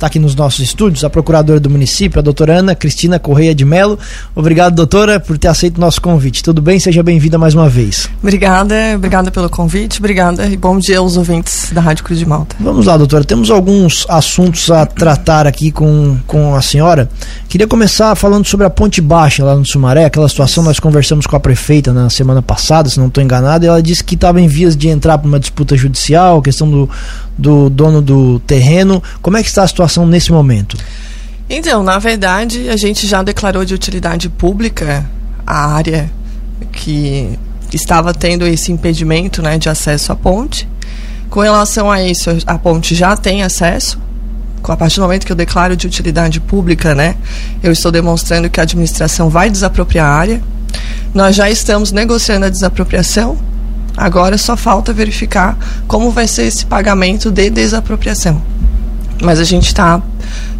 está aqui nos nossos estúdios, a procuradora do município, a doutora Ana Cristina Correia de Melo. Obrigado, doutora, por ter aceito o nosso convite. Tudo bem? Seja bem-vinda mais uma vez. Obrigada, obrigada pelo convite, obrigada e bom dia aos ouvintes da Rádio Cruz de Malta. Vamos lá, doutora. Temos alguns assuntos a tratar aqui com, com a senhora. Queria começar falando sobre a Ponte Baixa lá no Sumaré, aquela situação nós conversamos com a prefeita na semana passada, se não estou enganado, e ela disse que estava em vias de entrar para uma disputa judicial, questão do, do dono do terreno. Como é que está a situação nesse momento? Então, na verdade, a gente já declarou de utilidade pública a área que estava tendo esse impedimento né, de acesso à ponte. Com relação a isso, a ponte já tem acesso. A partir do momento que eu declaro de utilidade pública, né, eu estou demonstrando que a administração vai desapropriar a área. Nós já estamos negociando a desapropriação. Agora só falta verificar como vai ser esse pagamento de desapropriação. Mas a gente está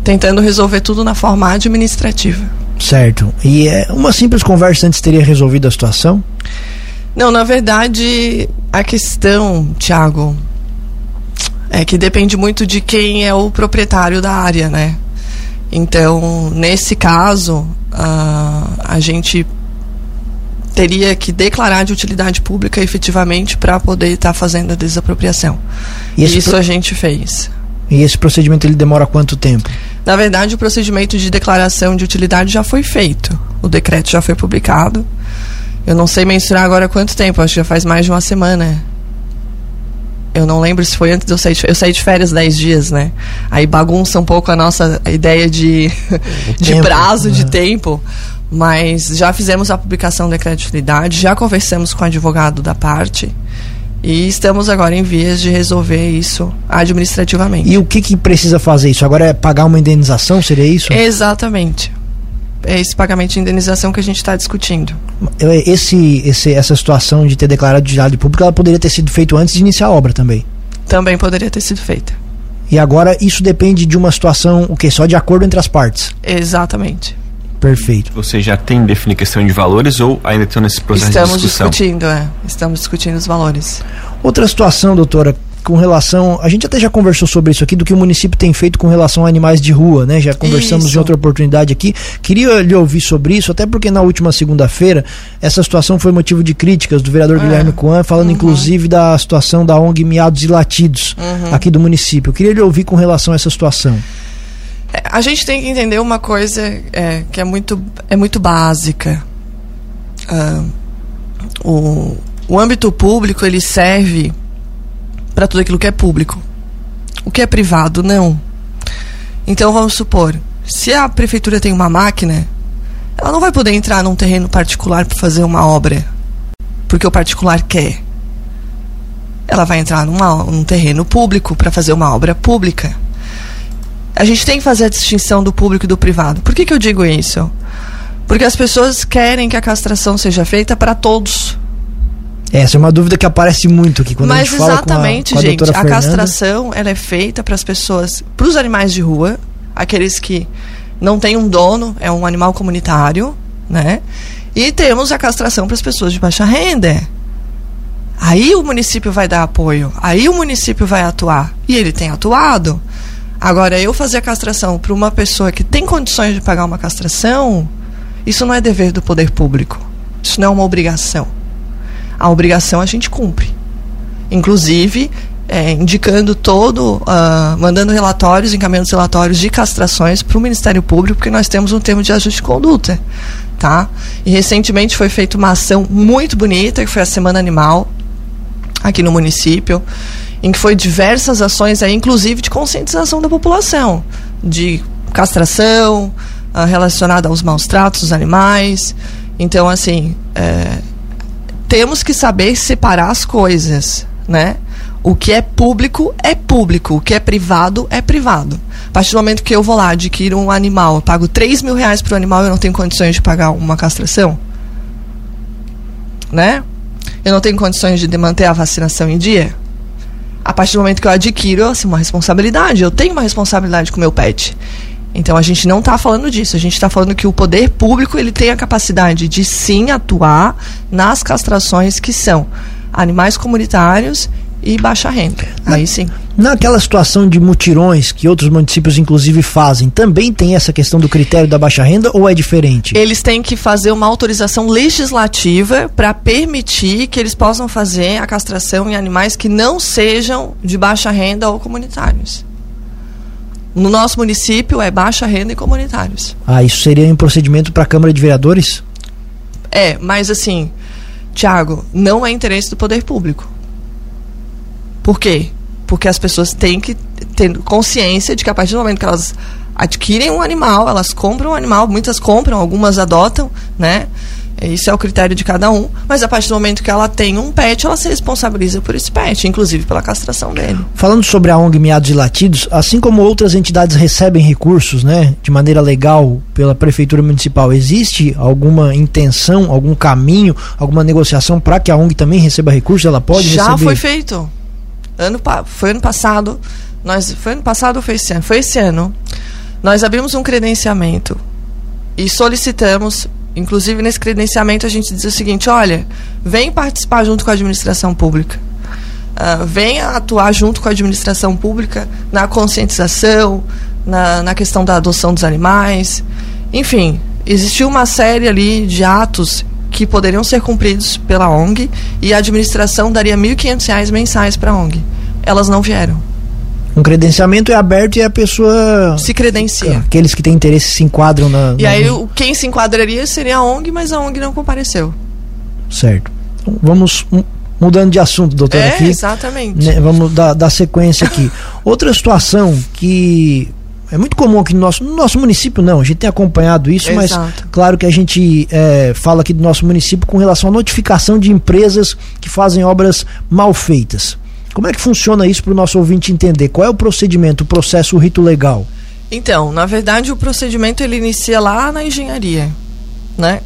tentando resolver tudo na forma administrativa. Certo. E é, uma simples conversa antes teria resolvido a situação? Não, na verdade, a questão, Tiago, é que depende muito de quem é o proprietário da área, né? Então, nesse caso, uh, a gente teria que declarar de utilidade pública efetivamente para poder estar tá fazendo a desapropriação. E isso pro... a gente fez. E esse procedimento ele demora quanto tempo? Na verdade, o procedimento de declaração de utilidade já foi feito. O decreto já foi publicado. Eu não sei mensurar agora quanto tempo, acho que já faz mais de uma semana. Eu não lembro se foi antes de eu sair de Eu saí de férias 10 dias, né? Aí bagunça um pouco a nossa ideia de, de tempo, prazo, né? de tempo. Mas já fizemos a publicação do decreto de utilidade, já conversamos com o advogado da parte. E estamos agora em vias de resolver isso administrativamente. E o que, que precisa fazer isso? Agora é pagar uma indenização? Seria isso? Exatamente. É esse pagamento de indenização que a gente está discutindo. Esse, esse, essa situação de ter declarado de utilidade pública, ela poderia ter sido feita antes de iniciar a obra também? Também poderia ter sido feita. E agora isso depende de uma situação, o que? Só de acordo entre as partes? Exatamente. Perfeito. Você já tem definido questão de valores ou ainda estão nesse processo Estamos de discussão? Estamos discutindo, é. Estamos discutindo os valores. Outra situação, doutora, com relação. A gente até já conversou sobre isso aqui, do que o município tem feito com relação a animais de rua, né? Já conversamos isso. em outra oportunidade aqui. Queria lhe ouvir sobre isso, até porque na última segunda-feira essa situação foi motivo de críticas do vereador é. Guilherme Coan, falando uhum. inclusive da situação da ONG Miados e Latidos uhum. aqui do município. Queria lhe ouvir com relação a essa situação. A gente tem que entender uma coisa é, que é muito, é muito básica. Uh, o, o âmbito público ele serve para tudo aquilo que é público. O que é privado, não. Então vamos supor, se a prefeitura tem uma máquina, ela não vai poder entrar num terreno particular para fazer uma obra, porque o particular quer. Ela vai entrar numa, num terreno público para fazer uma obra pública a gente tem que fazer a distinção do público e do privado. Por que, que eu digo isso? Porque as pessoas querem que a castração seja feita para todos. Essa é uma dúvida que aparece muito aqui quando Mas a gente fala exatamente, com a, com a gente. A castração ela é feita para as pessoas, para os animais de rua, aqueles que não têm um dono, é um animal comunitário, né? E temos a castração para as pessoas de baixa renda. Aí o município vai dar apoio, aí o município vai atuar. E ele tem atuado. Agora, eu fazer a castração para uma pessoa que tem condições de pagar uma castração, isso não é dever do poder público. Isso não é uma obrigação. A obrigação a gente cumpre. Inclusive, é, indicando todo, uh, mandando relatórios, encaminhando relatórios de castrações para o Ministério Público, porque nós temos um termo de ajuste de conduta. Tá? E recentemente foi feita uma ação muito bonita, que foi a Semana Animal, aqui no município em que foi diversas ações, aí, inclusive de conscientização da população, de castração, uh, relacionada aos maus tratos dos animais. Então, assim, é, temos que saber separar as coisas, né? O que é público é público, o que é privado é privado. A partir do momento que eu vou lá adquirir um animal, eu pago 3 mil reais para o animal eu não tenho condições de pagar uma castração, né? Eu não tenho condições de manter a vacinação em dia, a partir do momento que eu adquiro assim, uma responsabilidade, eu tenho uma responsabilidade com o meu pet. Então a gente não está falando disso, a gente está falando que o poder público ele tem a capacidade de sim atuar nas castrações que são animais comunitários e baixa renda. Aí sim. Naquela situação de mutirões que outros municípios inclusive fazem, também tem essa questão do critério da baixa renda ou é diferente? Eles têm que fazer uma autorização legislativa para permitir que eles possam fazer a castração em animais que não sejam de baixa renda ou comunitários. No nosso município é baixa renda e comunitários. Ah, isso seria um procedimento para a Câmara de Vereadores? É, mas assim, Tiago, não é interesse do poder público. Por quê? Porque as pessoas têm que ter consciência de que a partir do momento que elas adquirem um animal, elas compram um animal, muitas compram, algumas adotam, né? Isso é o critério de cada um. Mas a partir do momento que ela tem um pet, ela se responsabiliza por esse pet, inclusive pela castração dele. Falando sobre a ONG Miados e Latidos, assim como outras entidades recebem recursos, né, de maneira legal pela prefeitura municipal, existe alguma intenção, algum caminho, alguma negociação para que a ONG também receba recursos? Ela pode Já receber? Já foi feito. Ano, foi ano passado. Nós, foi ano passado ou foi esse ano? Foi esse ano. Nós abrimos um credenciamento e solicitamos Inclusive, nesse credenciamento, a gente diz o seguinte: olha, vem participar junto com a administração pública. Uh, venha atuar junto com a administração pública na conscientização, na, na questão da adoção dos animais. Enfim, existiu uma série ali de atos que poderiam ser cumpridos pela ONG e a administração daria R$ 1.500 mensais para a ONG. Elas não vieram. Um credenciamento é aberto e a pessoa. Se credencia. Aqueles que têm interesse se enquadram na. E na... aí quem se enquadraria seria a ONG, mas a ONG não compareceu. Certo. Então, vamos mudando de assunto, doutora. É, aqui, exatamente. Né, vamos dar, dar sequência aqui. Outra situação que é muito comum aqui no nosso, no nosso município, não, a gente tem acompanhado isso, Exato. mas claro que a gente é, fala aqui do nosso município com relação à notificação de empresas que fazem obras mal feitas. Como é que funciona isso para o nosso ouvinte entender? Qual é o procedimento, o processo, o rito legal? Então, na verdade, o procedimento ele inicia lá na engenharia, né?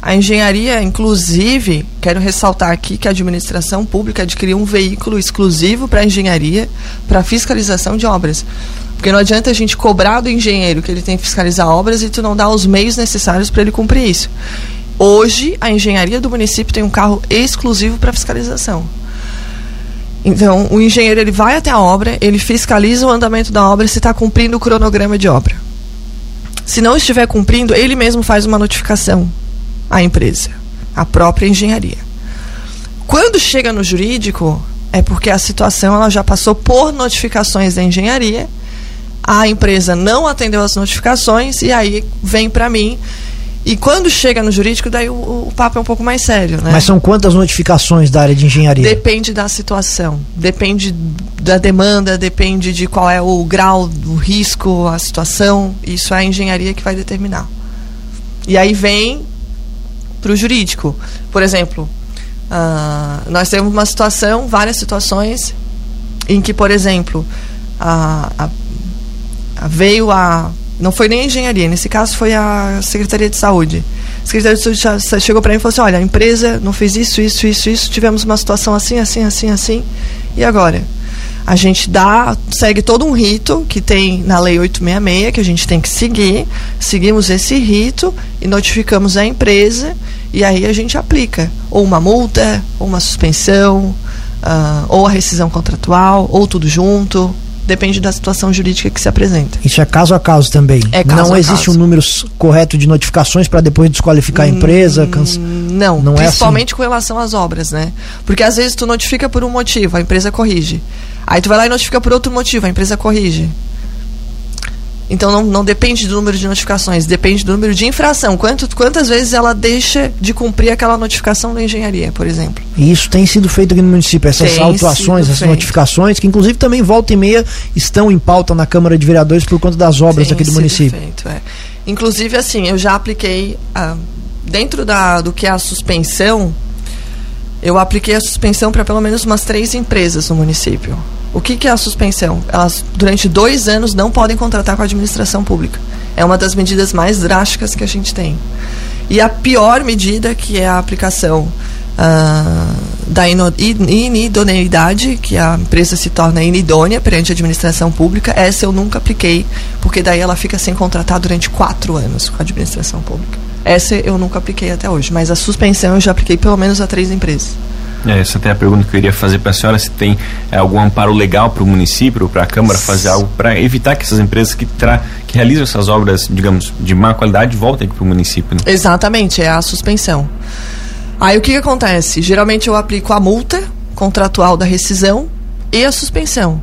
A engenharia, inclusive, quero ressaltar aqui que a administração pública adquiriu um veículo exclusivo para a engenharia, para fiscalização de obras. Porque não adianta a gente cobrar do engenheiro que ele tem que fiscalizar obras e tu não dá os meios necessários para ele cumprir isso. Hoje, a engenharia do município tem um carro exclusivo para fiscalização. Então, o engenheiro ele vai até a obra, ele fiscaliza o andamento da obra se está cumprindo o cronograma de obra. Se não estiver cumprindo, ele mesmo faz uma notificação à empresa, à própria engenharia. Quando chega no jurídico, é porque a situação ela já passou por notificações da engenharia, a empresa não atendeu as notificações e aí vem para mim e quando chega no jurídico, daí o, o, papo é um pouco mais sério, né? Mas são quantas notificações da área de engenharia? Depende da situação, depende da demanda, depende de qual é o grau, o risco, a situação. Isso é a engenharia que vai determinar. E aí vem para o jurídico. Por exemplo, uh, nós temos uma situação, várias situações, em que, por exemplo, a, a, a veio a não foi nem a engenharia, nesse caso foi a Secretaria de Saúde. A Secretaria de Saúde chegou para mim e falou assim: olha, a empresa não fez isso, isso, isso, isso, tivemos uma situação assim, assim, assim, assim. E agora? A gente dá, segue todo um rito que tem na Lei 866, que a gente tem que seguir. Seguimos esse rito e notificamos a empresa, e aí a gente aplica ou uma multa, ou uma suspensão, uh, ou a rescisão contratual, ou tudo junto depende da situação jurídica que se apresenta. Isso é caso a caso também. É caso não existe caso. um número correto de notificações para depois desqualificar a empresa? Hum, canse... Não, não principalmente é assim. com relação às obras, né? Porque às vezes tu notifica por um motivo, a empresa corrige. Aí tu vai lá e notifica por outro motivo, a empresa corrige. Então não, não depende do número de notificações, depende do número de infração. Quanto, quantas vezes ela deixa de cumprir aquela notificação da engenharia, por exemplo. Isso tem sido feito aqui no município, essas tem autuações, essas feito. notificações, que inclusive também volta e meia estão em pauta na Câmara de Vereadores por conta das obras tem aqui do município. Feito, é. Inclusive, assim, eu já apliquei, ah, dentro da, do que é a suspensão, eu apliquei a suspensão para pelo menos umas três empresas no município. O que, que é a suspensão? Elas, durante dois anos, não podem contratar com a administração pública. É uma das medidas mais drásticas que a gente tem. E a pior medida, que é a aplicação uh, da inidoneidade, que a empresa se torna inidônea perante a administração pública, essa eu nunca apliquei, porque daí ela fica sem contratar durante quatro anos com a administração pública. Essa eu nunca apliquei até hoje, mas a suspensão eu já apliquei pelo menos a três empresas. É, essa até é a pergunta que eu iria fazer para a senhora, se tem é, algum amparo legal para o município ou para a Câmara fazer algo para evitar que essas empresas que, tra que realizam essas obras, digamos, de má qualidade voltem para o município. Né? Exatamente, é a suspensão. Aí o que, que acontece? Geralmente eu aplico a multa contratual da rescisão e a suspensão.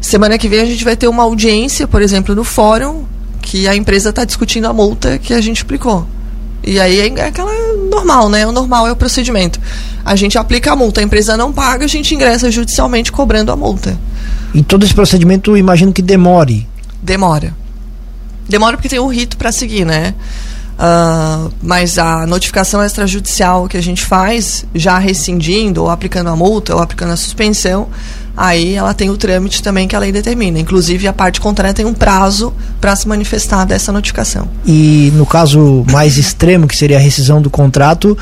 Semana que vem a gente vai ter uma audiência, por exemplo, no fórum, que a empresa está discutindo a multa que a gente aplicou. E aí é aquela normal, né? O normal é o procedimento. A gente aplica a multa, a empresa não paga, a gente ingressa judicialmente cobrando a multa. E todo esse procedimento, imagino que demore. Demora. Demora porque tem um rito para seguir, né? Uh, mas a notificação extrajudicial que a gente faz, já rescindindo, ou aplicando a multa, ou aplicando a suspensão, aí ela tem o trâmite também que a lei determina. Inclusive, a parte contrária tem um prazo para se manifestar dessa notificação. E no caso mais extremo, que seria a rescisão do contrato,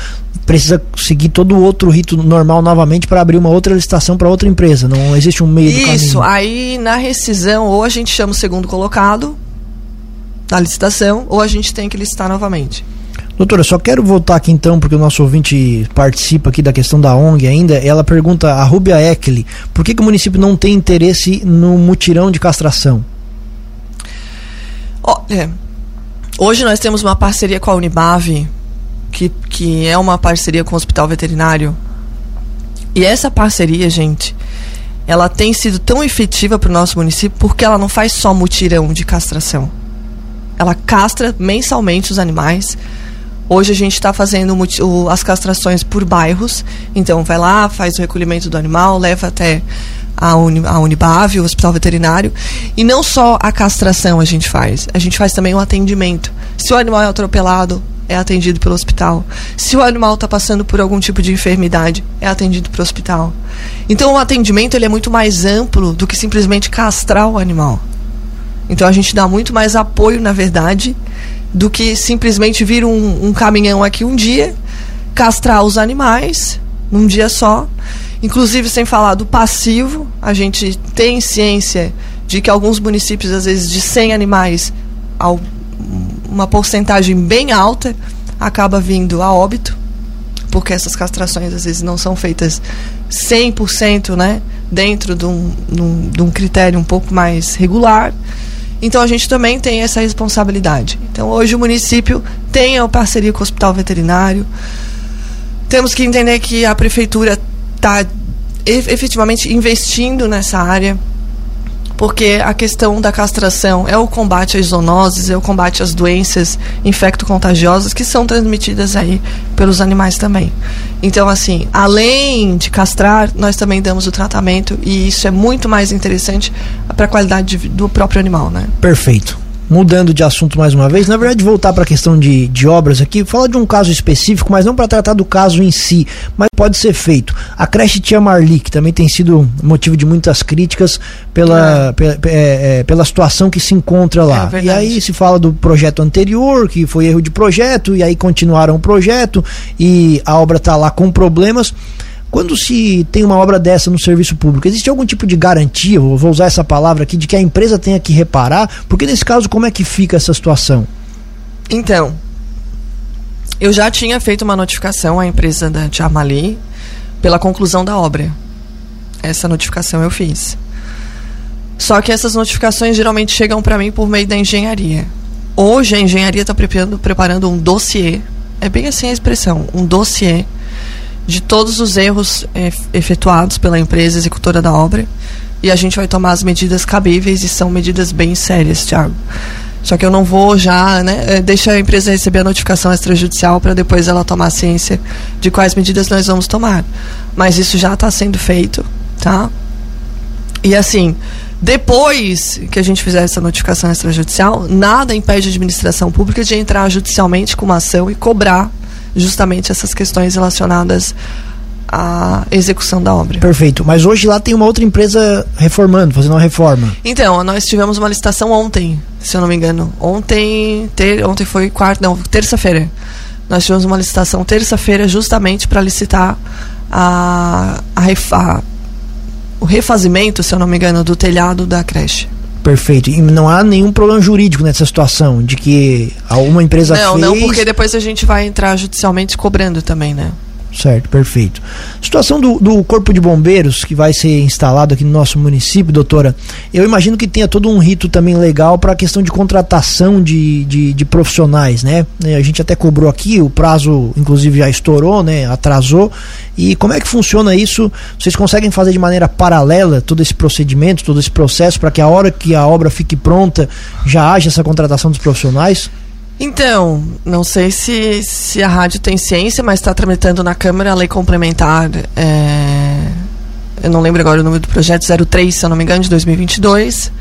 precisa seguir todo o outro rito normal novamente para abrir uma outra licitação para outra empresa. Não existe um meio Isso, do caminho. Isso, aí na rescisão, ou a gente chama o segundo colocado da licitação, ou a gente tem que licitar novamente. Doutora, só quero voltar aqui então, porque o nosso ouvinte participa aqui da questão da ONG ainda. Ela pergunta, a Rubia Eckley, por que, que o município não tem interesse no mutirão de castração? Olha, hoje nós temos uma parceria com a Unibave, que, que é uma parceria com o Hospital Veterinário. E essa parceria, gente, ela tem sido tão efetiva para o nosso município porque ela não faz só mutirão de castração. Ela castra mensalmente os animais Hoje a gente está fazendo o, as castrações por bairros, então vai lá, faz o recolhimento do animal, leva até a, Uni, a Unibave, o hospital veterinário. E não só a castração a gente faz, a gente faz também o atendimento. Se o animal é atropelado, é atendido pelo hospital. Se o animal está passando por algum tipo de enfermidade, é atendido pelo hospital. Então o atendimento ele é muito mais amplo do que simplesmente castrar o animal. Então a gente dá muito mais apoio, na verdade, do que simplesmente vir um, um caminhão aqui um dia, castrar os animais num dia só. Inclusive, sem falar do passivo, a gente tem ciência de que alguns municípios, às vezes, de 100 animais, uma porcentagem bem alta acaba vindo a óbito, porque essas castrações, às vezes, não são feitas 100% né, dentro de um, de um critério um pouco mais regular. Então a gente também tem essa responsabilidade. Então hoje o município tem a parceria com o hospital veterinário. Temos que entender que a prefeitura está efetivamente investindo nessa área porque a questão da castração é o combate às zoonoses, é o combate às doenças infecto-contagiosas que são transmitidas aí pelos animais também. Então, assim, além de castrar, nós também damos o tratamento e isso é muito mais interessante para a qualidade de, do próprio animal, né? Perfeito mudando de assunto mais uma vez, na verdade voltar para a questão de, de obras aqui, falar de um caso específico, mas não para tratar do caso em si, mas pode ser feito. A creche Tia Marli, que também tem sido motivo de muitas críticas pela, é. pela, é, é, pela situação que se encontra lá. É e aí se fala do projeto anterior, que foi erro de projeto, e aí continuaram o projeto, e a obra está lá com problemas. Quando se tem uma obra dessa no serviço público, existe algum tipo de garantia, vou usar essa palavra aqui, de que a empresa tenha que reparar? Porque nesse caso, como é que fica essa situação? Então, eu já tinha feito uma notificação à empresa da Jamali pela conclusão da obra. Essa notificação eu fiz. Só que essas notificações geralmente chegam para mim por meio da engenharia. Hoje a engenharia está preparando, preparando um dossiê, é bem assim a expressão, um dossiê de todos os erros é, efetuados pela empresa executora da obra e a gente vai tomar as medidas cabíveis e são medidas bem sérias, Thiago. Só que eu não vou já, né? Eh, deixa a empresa receber a notificação extrajudicial para depois ela tomar ciência de quais medidas nós vamos tomar. Mas isso já está sendo feito, tá? E assim, depois que a gente fizer essa notificação extrajudicial, nada impede a administração pública de entrar judicialmente com uma ação e cobrar justamente essas questões relacionadas à execução da obra. Perfeito. Mas hoje lá tem uma outra empresa reformando, fazendo uma reforma. Então, nós tivemos uma licitação ontem, se eu não me engano. Ontem, ter, ontem foi quarta, não, terça-feira. Nós tivemos uma licitação terça-feira justamente para licitar a, a, a, o refazimento, se eu não me engano, do telhado da creche. Perfeito. E não há nenhum problema jurídico nessa situação de que alguma empresa não, fez... Não, porque depois a gente vai entrar judicialmente cobrando também, né? Certo, perfeito. Situação do, do Corpo de Bombeiros que vai ser instalado aqui no nosso município, doutora, eu imagino que tenha todo um rito também legal para a questão de contratação de, de, de, profissionais, né? A gente até cobrou aqui, o prazo inclusive já estourou, né? Atrasou. E como é que funciona isso? Vocês conseguem fazer de maneira paralela todo esse procedimento, todo esse processo, para que a hora que a obra fique pronta já haja essa contratação dos profissionais? Então, não sei se, se a rádio tem ciência, mas está tramitando na Câmara a lei complementar. É, eu não lembro agora o número do projeto, 03, se eu não me engano, de 2022.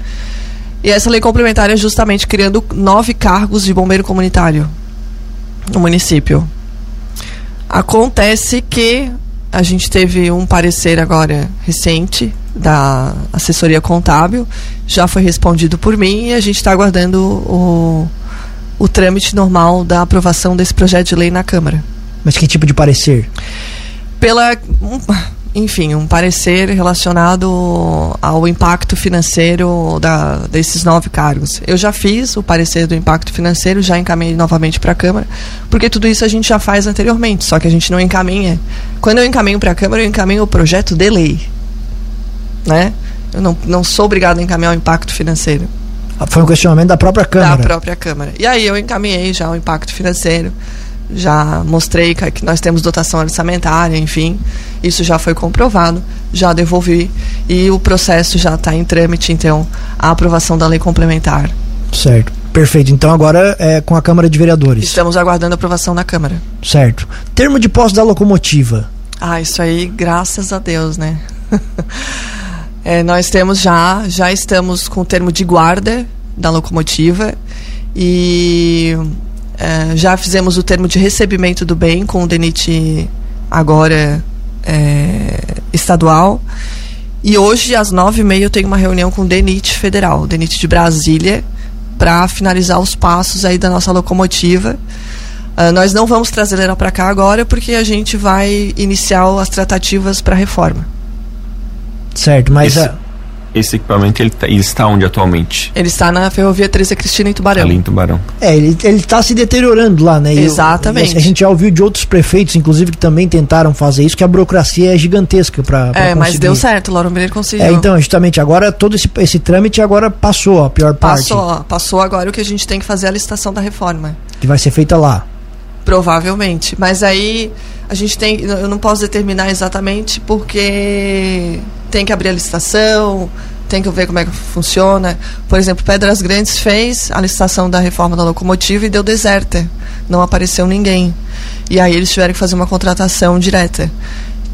E essa lei complementar é justamente criando nove cargos de bombeiro comunitário no município. Acontece que a gente teve um parecer agora recente da assessoria contábil, já foi respondido por mim e a gente está aguardando o o trâmite normal da aprovação desse projeto de lei na Câmara. Mas que tipo de parecer? Pela. Um, enfim, um parecer relacionado ao impacto financeiro da, desses nove cargos. Eu já fiz o parecer do impacto financeiro, já encaminhei novamente para a Câmara, porque tudo isso a gente já faz anteriormente, só que a gente não encaminha. Quando eu encaminho para a Câmara, eu encaminho o projeto de lei. Né? Eu não, não sou obrigado a encaminhar o impacto financeiro. Foi um questionamento da própria Câmara. Da própria Câmara. E aí eu encaminhei já o impacto financeiro, já mostrei que nós temos dotação orçamentária, enfim, isso já foi comprovado, já devolvi e o processo já está em trâmite, então, a aprovação da lei complementar. Certo. Perfeito. Então agora é com a Câmara de Vereadores. Estamos aguardando a aprovação da Câmara. Certo. Termo de posse da locomotiva. Ah, isso aí, graças a Deus, né? É, nós temos já, já estamos com o termo de guarda da locomotiva e é, já fizemos o termo de recebimento do bem com o DENIT agora é, estadual. E hoje, às nove e meia, eu tenho uma reunião com o DENIT federal, o DENIT de Brasília, para finalizar os passos aí da nossa locomotiva. Uh, nós não vamos trazer ela para cá agora porque a gente vai iniciar as tratativas para a reforma. Certo, mas. Esse, a... esse equipamento ele, tá, ele, está onde atualmente? Ele está na Ferrovia Teresa Cristina em Tubarão. Ali em Tubarão. É, ele está se deteriorando lá, né? Exatamente. a gente já ouviu de outros prefeitos, inclusive, que também tentaram fazer isso, que a burocracia é gigantesca para. É, mas deu certo, Lauro Miller conseguiu. É, então, justamente, agora todo esse, esse trâmite agora passou a pior parte. Passou, passou agora o que a gente tem que fazer é a licitação da reforma. Que vai ser feita lá. Provavelmente. Mas aí a gente tem. Eu não posso determinar exatamente porque tem que abrir a licitação, tem que ver como é que funciona. Por exemplo, Pedras Grandes fez a licitação da reforma da locomotiva e deu deserta. Não apareceu ninguém. E aí eles tiveram que fazer uma contratação direta.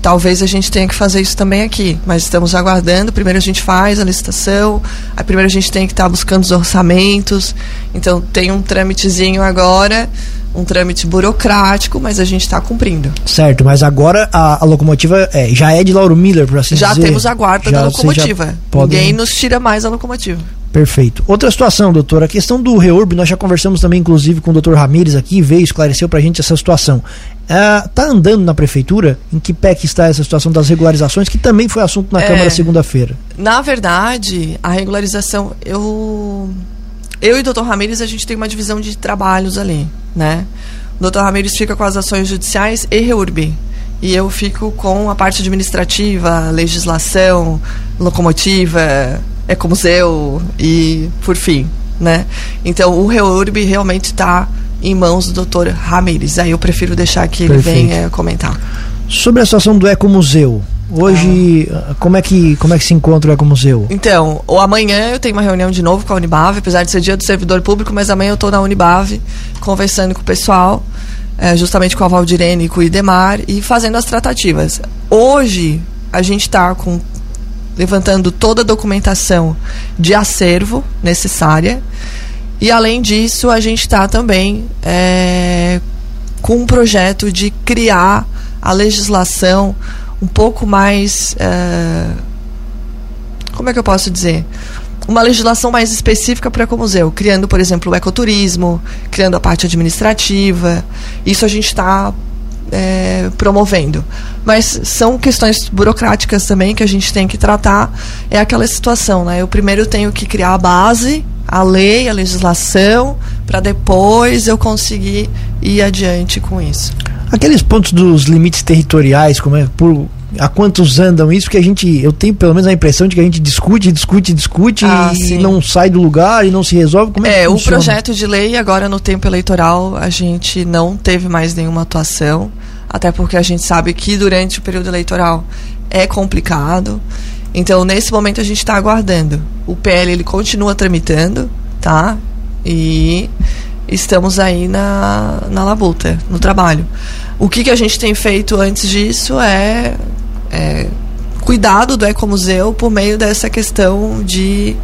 Talvez a gente tenha que fazer isso também aqui, mas estamos aguardando. Primeiro a gente faz a licitação, aí primeiro a gente tem que estar tá buscando os orçamentos. Então tem um trâmitezinho agora um trâmite burocrático, mas a gente está cumprindo. Certo, mas agora a, a locomotiva é, já é de Lauro Miller, por assim já dizer. Já temos a guarda já, da locomotiva. Podem... Ninguém nos tira mais a locomotiva. Perfeito. Outra situação, doutor, a questão do reurb, nós já conversamos também, inclusive, com o doutor Ramires aqui, veio, esclareceu pra gente essa situação. Está é, andando na prefeitura? Em que pé que está essa situação das regularizações, que também foi assunto na é, Câmara segunda-feira? Na verdade, a regularização, eu eu e o Dr. Ramires, a gente tem uma divisão de trabalhos ali, né? O Dr. Ramires fica com as ações judiciais e REURB. E eu fico com a parte administrativa, legislação, locomotiva, ecomuseu e por fim, né? Então o REURB realmente está em mãos do Dr. Ramires. Aí eu prefiro deixar que ele venha comentar. Sobre a situação do ecomuseu, Hoje, ah. como, é que, como é que se encontra o Ecomuseu? Então, ou amanhã eu tenho uma reunião de novo com a Unibave, apesar de ser dia do servidor público, mas amanhã eu estou na Unibave conversando com o pessoal, é, justamente com a Valdirene e com o Idemar, e fazendo as tratativas. Hoje, a gente está com levantando toda a documentação de acervo necessária. E além disso, a gente está também é, com um projeto de criar a legislação um pouco mais. Uh, como é que eu posso dizer? Uma legislação mais específica para o museu, criando, por exemplo, o ecoturismo, criando a parte administrativa. Isso a gente está é, promovendo. Mas são questões burocráticas também que a gente tem que tratar. É aquela situação, né? Eu primeiro tenho que criar a base, a lei, a legislação, para depois eu conseguir ir adiante com isso. Aqueles pontos dos limites territoriais, como é por há quantos andam isso? Que a gente eu tenho pelo menos a impressão de que a gente discute discute discute ah, e sim. não sai do lugar e não se resolve. Como é, é o projeto de lei agora no tempo eleitoral a gente não teve mais nenhuma atuação até porque a gente sabe que durante o período eleitoral é complicado. Então nesse momento a gente está aguardando. O PL ele continua tramitando tá? E estamos aí na, na labuta no trabalho. O que, que a gente tem feito antes disso é é, cuidado do ecomuseu por meio dessa questão de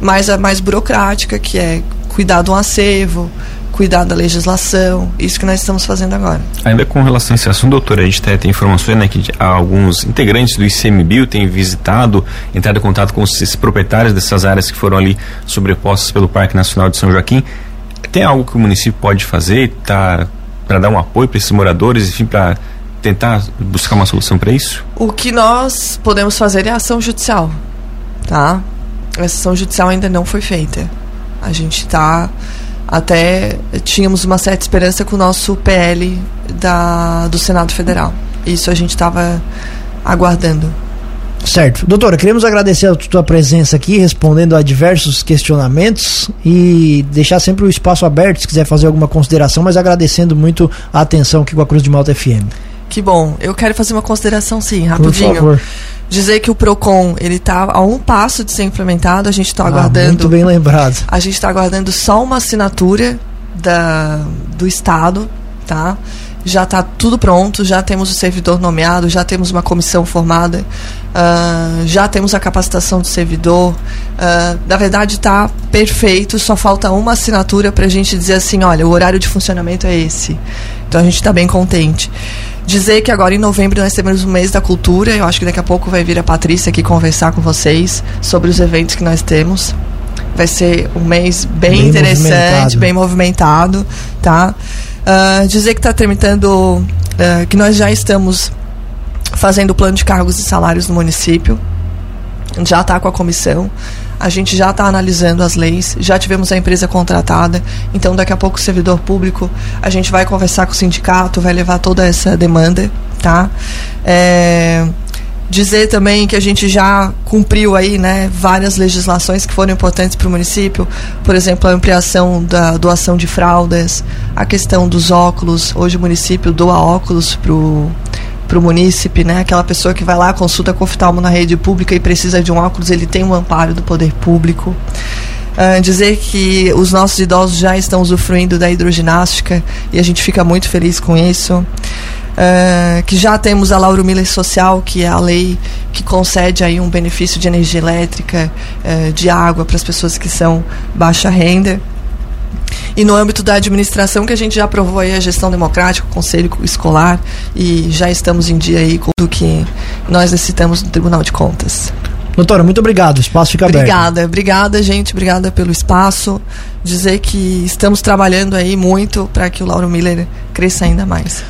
mais, mais burocrática, que é cuidar do acervo, cuidar da legislação, isso que nós estamos fazendo agora. Ainda com relação a esse assunto, doutora, a gente tem informações né, que alguns integrantes do ICMBio têm visitado, entrado em contato com os proprietários dessas áreas que foram ali sobrepostas pelo Parque Nacional de São Joaquim. Tem algo que o município pode fazer tá, para dar um apoio para esses moradores, enfim, para tentar buscar uma solução para isso? O que nós podemos fazer é ação judicial, tá? Essa ação judicial ainda não foi feita. A gente está até tínhamos uma certa esperança com o nosso PL da, do Senado Federal. Isso a gente estava aguardando. Certo. Doutora, queremos agradecer a tua presença aqui, respondendo a diversos questionamentos e deixar sempre o espaço aberto se quiser fazer alguma consideração, mas agradecendo muito a atenção aqui com a Cruz de Malta FM. Que bom. Eu quero fazer uma consideração, sim, rapidinho. Por favor. Dizer que o PROCON, ele está a um passo de ser implementado, a gente está ah, aguardando... Muito bem lembrado. A gente está aguardando só uma assinatura da, do Estado, tá? Já está tudo pronto, já temos o servidor nomeado, já temos uma comissão formada, uh, já temos a capacitação do servidor. Uh, na verdade, está perfeito, só falta uma assinatura para a gente dizer assim: olha, o horário de funcionamento é esse. Então a gente está bem contente. Dizer que agora em novembro nós temos o mês da cultura. Eu acho que daqui a pouco vai vir a Patrícia aqui conversar com vocês sobre os eventos que nós temos. Vai ser um mês bem, bem interessante, movimentado. bem movimentado, tá? Uh, dizer que está tramitando, uh, que nós já estamos fazendo o plano de cargos e salários no município. Já está com a comissão a gente já está analisando as leis, já tivemos a empresa contratada, então daqui a pouco o servidor público, a gente vai conversar com o sindicato, vai levar toda essa demanda, tá? É, dizer também que a gente já cumpriu aí, né, várias legislações que foram importantes para o município, por exemplo, a ampliação da doação de fraldas, a questão dos óculos, hoje o município doa óculos para o para o munícipe, né? Aquela pessoa que vai lá, consulta com oftalmo na rede pública e precisa de um óculos, ele tem um amparo do poder público. Uh, dizer que os nossos idosos já estão usufruindo da hidroginástica e a gente fica muito feliz com isso. Uh, que já temos a Lauro Miller Social, que é a lei que concede aí um benefício de energia elétrica, uh, de água para as pessoas que são baixa renda. E no âmbito da administração, que a gente já aprovou aí a gestão democrática, o conselho escolar, e já estamos em dia aí com o que nós necessitamos do Tribunal de Contas. Doutora, muito obrigado. O espaço fica aberto. Obrigada, obrigada, gente. Obrigada pelo espaço. Dizer que estamos trabalhando aí muito para que o Lauro Miller cresça ainda mais.